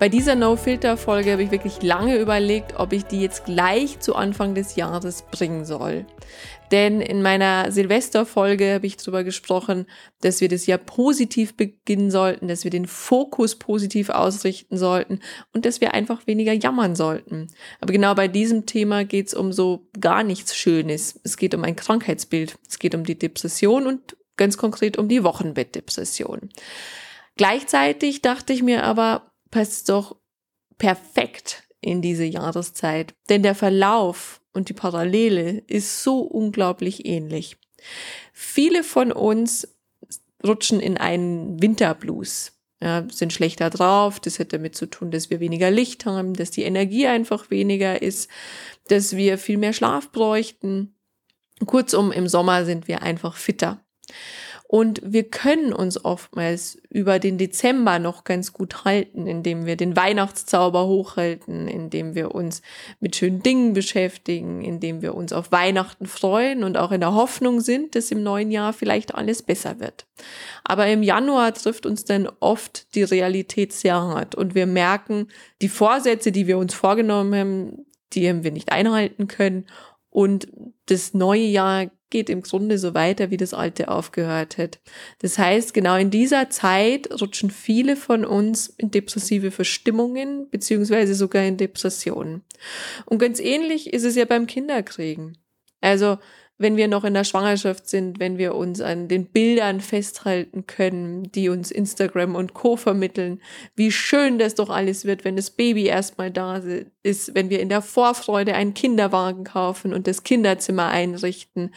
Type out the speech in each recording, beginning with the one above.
Bei dieser No-Filter-Folge habe ich wirklich lange überlegt, ob ich die jetzt gleich zu Anfang des Jahres bringen soll. Denn in meiner Silvester-Folge habe ich darüber gesprochen, dass wir das Jahr positiv beginnen sollten, dass wir den Fokus positiv ausrichten sollten und dass wir einfach weniger jammern sollten. Aber genau bei diesem Thema geht es um so gar nichts Schönes. Es geht um ein Krankheitsbild. Es geht um die Depression und ganz konkret um die Wochenbettdepression. Gleichzeitig dachte ich mir aber, passt doch perfekt in diese Jahreszeit, denn der Verlauf und die Parallele ist so unglaublich ähnlich. Viele von uns rutschen in einen Winterblues, ja, sind schlechter drauf. Das hat damit zu tun, dass wir weniger Licht haben, dass die Energie einfach weniger ist, dass wir viel mehr Schlaf bräuchten. Kurzum, im Sommer sind wir einfach fitter. Und wir können uns oftmals über den Dezember noch ganz gut halten, indem wir den Weihnachtszauber hochhalten, indem wir uns mit schönen Dingen beschäftigen, indem wir uns auf Weihnachten freuen und auch in der Hoffnung sind, dass im neuen Jahr vielleicht alles besser wird. Aber im Januar trifft uns dann oft die Realität sehr hart und wir merken, die Vorsätze, die wir uns vorgenommen haben, die haben wir nicht einhalten können und das neue Jahr geht im Grunde so weiter, wie das alte aufgehört hat. Das heißt, genau in dieser Zeit rutschen viele von uns in depressive Verstimmungen, beziehungsweise sogar in Depressionen. Und ganz ähnlich ist es ja beim Kinderkriegen. Also, wenn wir noch in der Schwangerschaft sind, wenn wir uns an den Bildern festhalten können, die uns Instagram und Co vermitteln, wie schön das doch alles wird, wenn das Baby erstmal da ist, wenn wir in der Vorfreude einen Kinderwagen kaufen und das Kinderzimmer einrichten,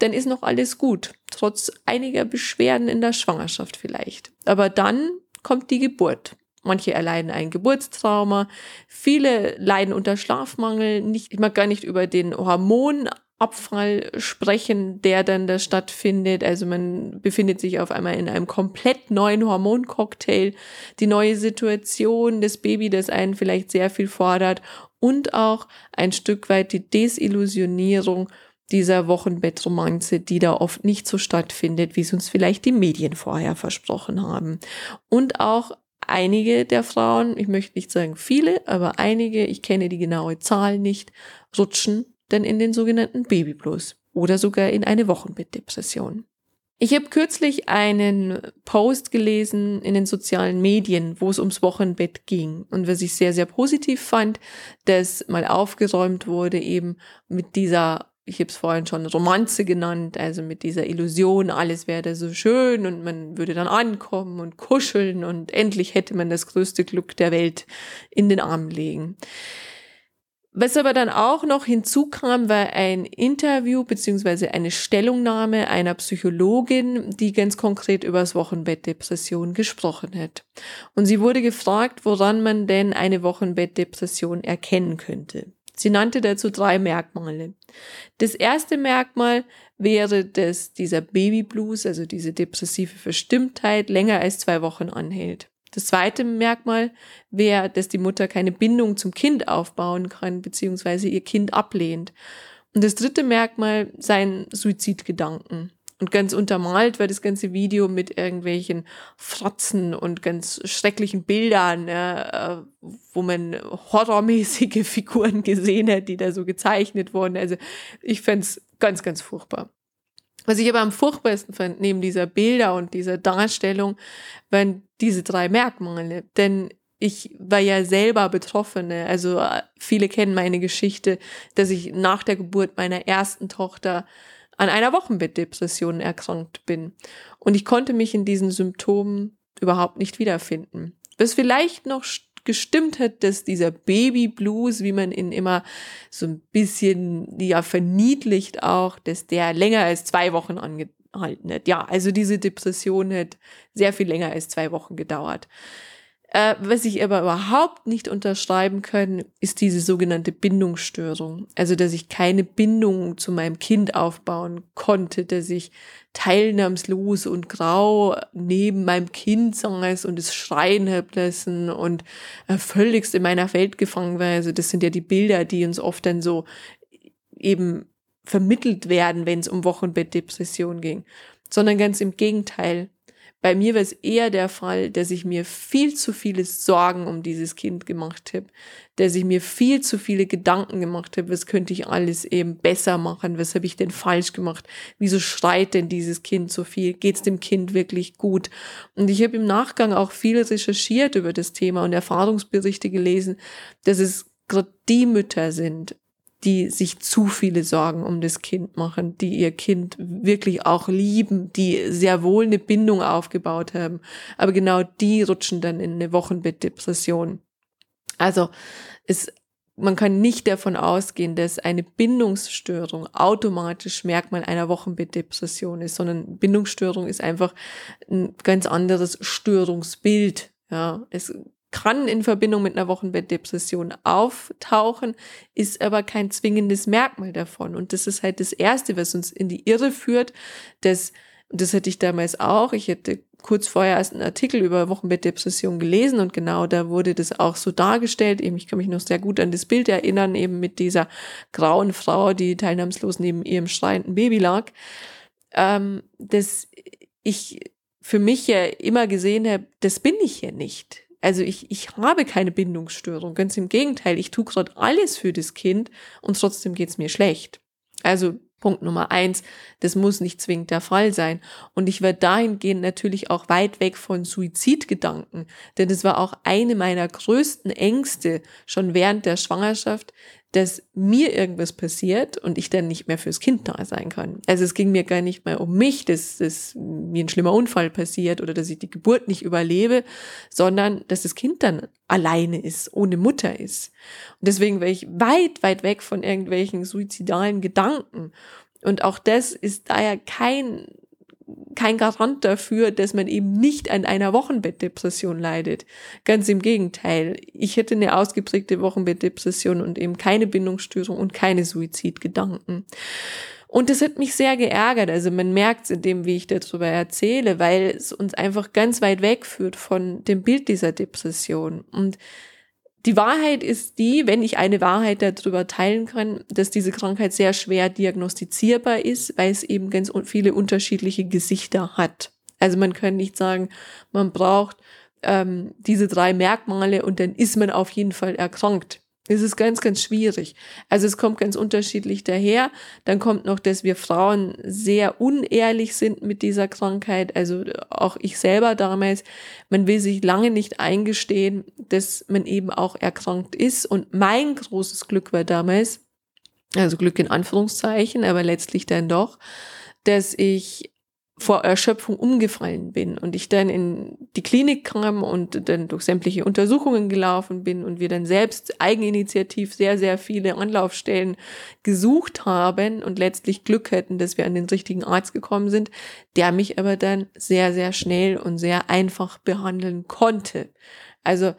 dann ist noch alles gut, trotz einiger Beschwerden in der Schwangerschaft vielleicht. Aber dann kommt die Geburt. Manche erleiden ein Geburtstrauma, viele leiden unter Schlafmangel. Nicht, ich mag gar nicht über den Hormon Abfall sprechen, der dann da stattfindet. Also man befindet sich auf einmal in einem komplett neuen Hormoncocktail. Die neue Situation, das Baby, das einen vielleicht sehr viel fordert und auch ein Stück weit die Desillusionierung dieser Wochenbettromanze, die da oft nicht so stattfindet, wie es uns vielleicht die Medien vorher versprochen haben. Und auch einige der Frauen, ich möchte nicht sagen viele, aber einige, ich kenne die genaue Zahl nicht, rutschen dann in den sogenannten Babyblues oder sogar in eine Wochenbettdepression. Ich habe kürzlich einen Post gelesen in den sozialen Medien, wo es ums Wochenbett ging und was ich sehr, sehr positiv fand, dass mal aufgeräumt wurde eben mit dieser, ich habe es vorhin schon Romanze genannt, also mit dieser Illusion, alles wäre so schön und man würde dann ankommen und kuscheln und endlich hätte man das größte Glück der Welt in den Arm legen. Was aber dann auch noch hinzukam, war ein Interview beziehungsweise eine Stellungnahme einer Psychologin, die ganz konkret über das Wochenbettdepression gesprochen hat. Und sie wurde gefragt, woran man denn eine Wochenbettdepression erkennen könnte. Sie nannte dazu drei Merkmale. Das erste Merkmal wäre, dass dieser Babyblues, also diese depressive Verstimmtheit, länger als zwei Wochen anhält. Das zweite Merkmal wäre, dass die Mutter keine Bindung zum Kind aufbauen kann, beziehungsweise ihr Kind ablehnt. Und das dritte Merkmal seien Suizidgedanken. Und ganz untermalt war das ganze Video mit irgendwelchen Fratzen und ganz schrecklichen Bildern, ja, äh, wo man horrormäßige Figuren gesehen hat, die da so gezeichnet wurden. Also ich fände ganz, ganz furchtbar. Was ich aber am furchtbarsten fand, neben dieser Bilder und dieser Darstellung, waren diese drei Merkmale. Denn ich war ja selber Betroffene. Also äh, viele kennen meine Geschichte, dass ich nach der Geburt meiner ersten Tochter an einer Wochenbettdepression erkrankt bin. Und ich konnte mich in diesen Symptomen überhaupt nicht wiederfinden. Was vielleicht noch gestimmt hat, dass dieser Baby Blues, wie man ihn immer so ein bisschen ja verniedlicht auch, dass der länger als zwei Wochen angehalten hat. Ja, also diese Depression hat sehr viel länger als zwei Wochen gedauert. Äh, was ich aber überhaupt nicht unterschreiben kann, ist diese sogenannte Bindungsstörung. Also, dass ich keine Bindung zu meinem Kind aufbauen konnte, dass ich teilnahmslos und grau neben meinem Kind saß und es schreien hab lassen und äh, völligst in meiner Welt gefangen war. Also, das sind ja die Bilder, die uns oft dann so eben vermittelt werden, wenn es um Wochenbettdepression ging, sondern ganz im Gegenteil. Bei mir war es eher der Fall, dass ich mir viel zu viele Sorgen um dieses Kind gemacht habe, dass ich mir viel zu viele Gedanken gemacht habe, was könnte ich alles eben besser machen, was habe ich denn falsch gemacht, wieso schreit denn dieses Kind so viel, geht es dem Kind wirklich gut? Und ich habe im Nachgang auch viel recherchiert über das Thema und Erfahrungsberichte gelesen, dass es gerade die Mütter sind, die sich zu viele Sorgen um das Kind machen, die ihr Kind wirklich auch lieben, die sehr wohl eine Bindung aufgebaut haben. Aber genau die rutschen dann in eine Wochenbettdepression. Also es, man kann nicht davon ausgehen, dass eine Bindungsstörung automatisch Merkmal einer Wochenbettdepression ist, sondern Bindungsstörung ist einfach ein ganz anderes Störungsbild. Ja, es kann in Verbindung mit einer Wochenbettdepression auftauchen, ist aber kein zwingendes Merkmal davon. Und das ist halt das Erste, was uns in die Irre führt, dass, das hatte ich damals auch, ich hätte kurz vorher erst einen Artikel über Wochenbettdepression gelesen und genau da wurde das auch so dargestellt. Eben, ich kann mich noch sehr gut an das Bild erinnern, eben mit dieser grauen Frau, die teilnahmslos neben ihrem schreienden Baby lag, ähm, dass ich für mich ja immer gesehen habe, das bin ich ja nicht. Also ich, ich habe keine Bindungsstörung, ganz im Gegenteil, ich tue gerade alles für das Kind und trotzdem geht's mir schlecht. Also Punkt Nummer eins, das muss nicht zwingend der Fall sein. Und ich war dahingehend natürlich auch weit weg von Suizidgedanken, denn es war auch eine meiner größten Ängste schon während der Schwangerschaft, dass mir irgendwas passiert und ich dann nicht mehr fürs Kind da sein kann. Also es ging mir gar nicht mehr um mich, dass, dass mir ein schlimmer Unfall passiert oder dass ich die Geburt nicht überlebe, sondern dass das Kind dann alleine ist, ohne Mutter ist. Und deswegen war ich weit, weit weg von irgendwelchen suizidalen Gedanken. Und auch das ist daher kein kein Garant dafür, dass man eben nicht an einer Wochenbettdepression leidet. Ganz im Gegenteil. Ich hätte eine ausgeprägte Wochenbettdepression und eben keine Bindungsstörung und keine Suizidgedanken. Und das hat mich sehr geärgert. Also man merkt es in dem, wie ich darüber erzähle, weil es uns einfach ganz weit wegführt von dem Bild dieser Depression. Und die Wahrheit ist die, wenn ich eine Wahrheit darüber teilen kann, dass diese Krankheit sehr schwer diagnostizierbar ist, weil es eben ganz viele unterschiedliche Gesichter hat. Also man kann nicht sagen, man braucht ähm, diese drei Merkmale und dann ist man auf jeden Fall erkrankt. Es ist ganz, ganz schwierig. Also es kommt ganz unterschiedlich daher. Dann kommt noch, dass wir Frauen sehr unehrlich sind mit dieser Krankheit. Also auch ich selber damals, man will sich lange nicht eingestehen, dass man eben auch erkrankt ist. Und mein großes Glück war damals, also Glück in Anführungszeichen, aber letztlich dann doch, dass ich vor Erschöpfung umgefallen bin und ich dann in die Klinik kam und dann durch sämtliche Untersuchungen gelaufen bin und wir dann selbst eigeninitiativ sehr, sehr viele Anlaufstellen gesucht haben und letztlich Glück hätten, dass wir an den richtigen Arzt gekommen sind, der mich aber dann sehr, sehr schnell und sehr einfach behandeln konnte. Also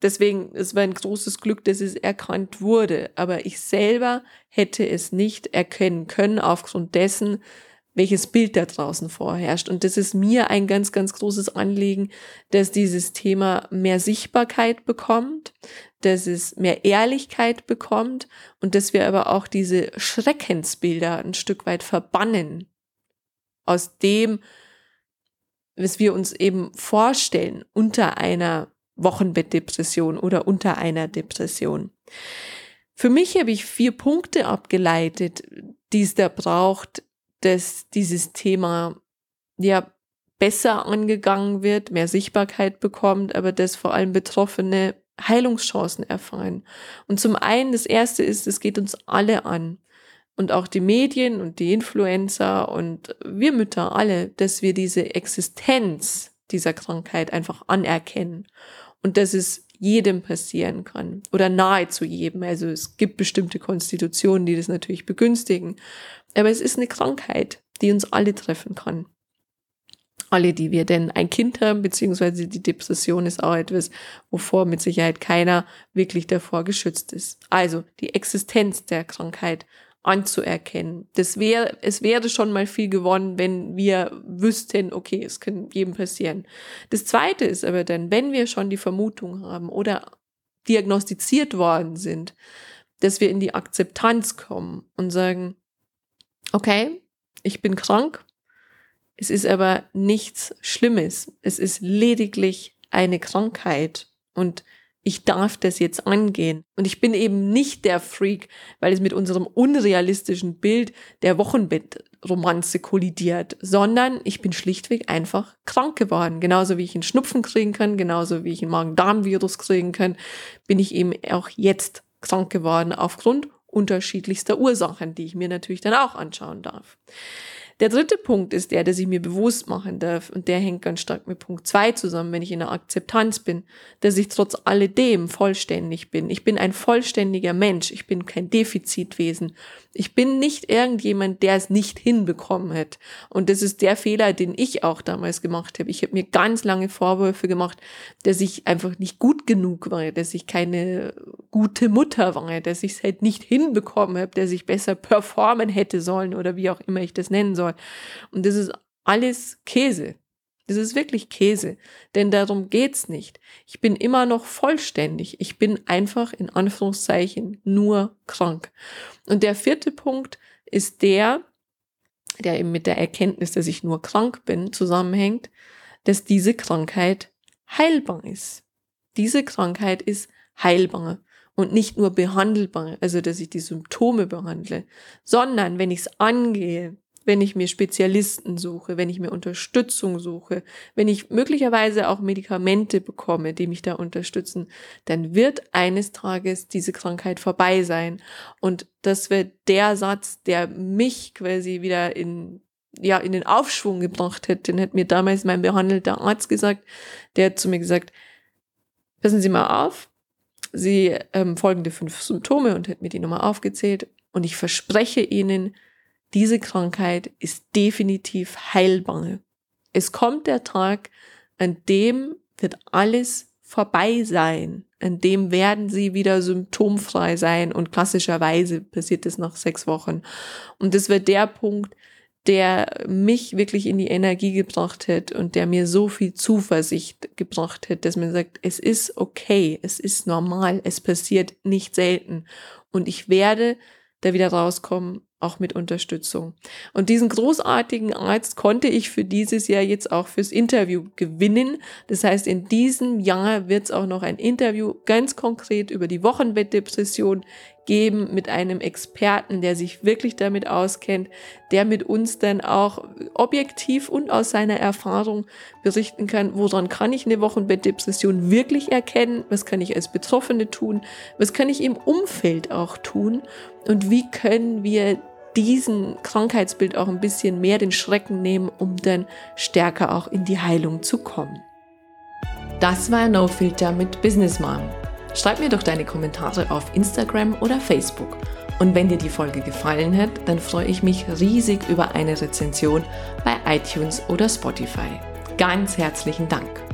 deswegen, es war ein großes Glück, dass es erkannt wurde, aber ich selber hätte es nicht erkennen können aufgrund dessen, welches Bild da draußen vorherrscht. Und das ist mir ein ganz, ganz großes Anliegen, dass dieses Thema mehr Sichtbarkeit bekommt, dass es mehr Ehrlichkeit bekommt und dass wir aber auch diese Schreckensbilder ein Stück weit verbannen aus dem, was wir uns eben vorstellen unter einer Wochenbettdepression oder unter einer Depression. Für mich habe ich vier Punkte abgeleitet, die es da braucht, dass dieses Thema ja besser angegangen wird, mehr Sichtbarkeit bekommt, aber dass vor allem Betroffene Heilungschancen erfahren. Und zum einen, das erste ist, es geht uns alle an. Und auch die Medien und die Influencer und wir Mütter alle, dass wir diese Existenz dieser Krankheit einfach anerkennen. Und dass es jedem passieren kann oder nahezu jedem. Also es gibt bestimmte Konstitutionen, die das natürlich begünstigen. Aber es ist eine Krankheit, die uns alle treffen kann. alle, die wir denn ein Kind haben, beziehungsweise die Depression ist auch etwas, wovor mit Sicherheit keiner wirklich davor geschützt ist. Also die Existenz der Krankheit anzuerkennen. Das wäre, es wäre schon mal viel gewonnen, wenn wir wüssten, okay, es kann jedem passieren. Das zweite ist aber dann, wenn wir schon die Vermutung haben oder diagnostiziert worden sind, dass wir in die Akzeptanz kommen und sagen, okay, ich bin krank, es ist aber nichts Schlimmes. Es ist lediglich eine Krankheit und ich darf das jetzt angehen. Und ich bin eben nicht der Freak, weil es mit unserem unrealistischen Bild der Wochenbettromanze kollidiert, sondern ich bin schlichtweg einfach krank geworden. Genauso wie ich einen Schnupfen kriegen kann, genauso wie ich einen Magen-Darm-Virus kriegen kann, bin ich eben auch jetzt krank geworden aufgrund unterschiedlichster Ursachen, die ich mir natürlich dann auch anschauen darf. Der dritte Punkt ist der, dass ich mir bewusst machen darf, und der hängt ganz stark mit Punkt zwei zusammen, wenn ich in der Akzeptanz bin, dass ich trotz alledem vollständig bin. Ich bin ein vollständiger Mensch. Ich bin kein Defizitwesen. Ich bin nicht irgendjemand, der es nicht hinbekommen hat. Und das ist der Fehler, den ich auch damals gemacht habe. Ich habe mir ganz lange Vorwürfe gemacht, dass ich einfach nicht gut genug war, dass ich keine gute Mutter war, dass ich es halt nicht hinbekommen habe, dass ich besser performen hätte sollen oder wie auch immer ich das nennen soll. Und das ist alles Käse. Das ist wirklich Käse, denn darum geht's nicht. Ich bin immer noch vollständig. Ich bin einfach in Anführungszeichen nur krank. Und der vierte Punkt ist der, der eben mit der Erkenntnis, dass ich nur krank bin, zusammenhängt, dass diese Krankheit heilbar ist. Diese Krankheit ist heilbar und nicht nur behandelbar, also dass ich die Symptome behandle, sondern wenn ich es angehe, wenn ich mir Spezialisten suche, wenn ich mir Unterstützung suche, wenn ich möglicherweise auch Medikamente bekomme, die mich da unterstützen, dann wird eines Tages diese Krankheit vorbei sein. Und das wird der Satz, der mich quasi wieder in ja, in den Aufschwung gebracht hätte, den hat mir damals mein behandelter Arzt gesagt, der hat zu mir gesagt, passen Sie mal auf, Sie ähm, folgende fünf Symptome und hat mir die nochmal aufgezählt. Und ich verspreche Ihnen, diese Krankheit ist definitiv heilbar. Es kommt der Tag, an dem wird alles vorbei sein. An dem werden sie wieder symptomfrei sein und klassischerweise passiert es nach sechs Wochen. Und das wird der Punkt, der mich wirklich in die Energie gebracht hat und der mir so viel Zuversicht gebracht hat, dass man sagt, es ist okay, es ist normal, es passiert nicht selten und ich werde da wieder rauskommen auch mit Unterstützung. Und diesen großartigen Arzt konnte ich für dieses Jahr jetzt auch fürs Interview gewinnen. Das heißt, in diesem Jahr wird es auch noch ein Interview ganz konkret über die Wochenbettdepression geben mit einem Experten, der sich wirklich damit auskennt, der mit uns dann auch objektiv und aus seiner Erfahrung berichten kann, woran kann ich eine Wochenbettdepression wirklich erkennen, was kann ich als Betroffene tun, was kann ich im Umfeld auch tun und wie können wir diesen Krankheitsbild auch ein bisschen mehr den Schrecken nehmen, um dann stärker auch in die Heilung zu kommen. Das war No Filter mit Business Mom. Schreib mir doch deine Kommentare auf Instagram oder Facebook. Und wenn dir die Folge gefallen hat, dann freue ich mich riesig über eine Rezension bei iTunes oder Spotify. Ganz herzlichen Dank.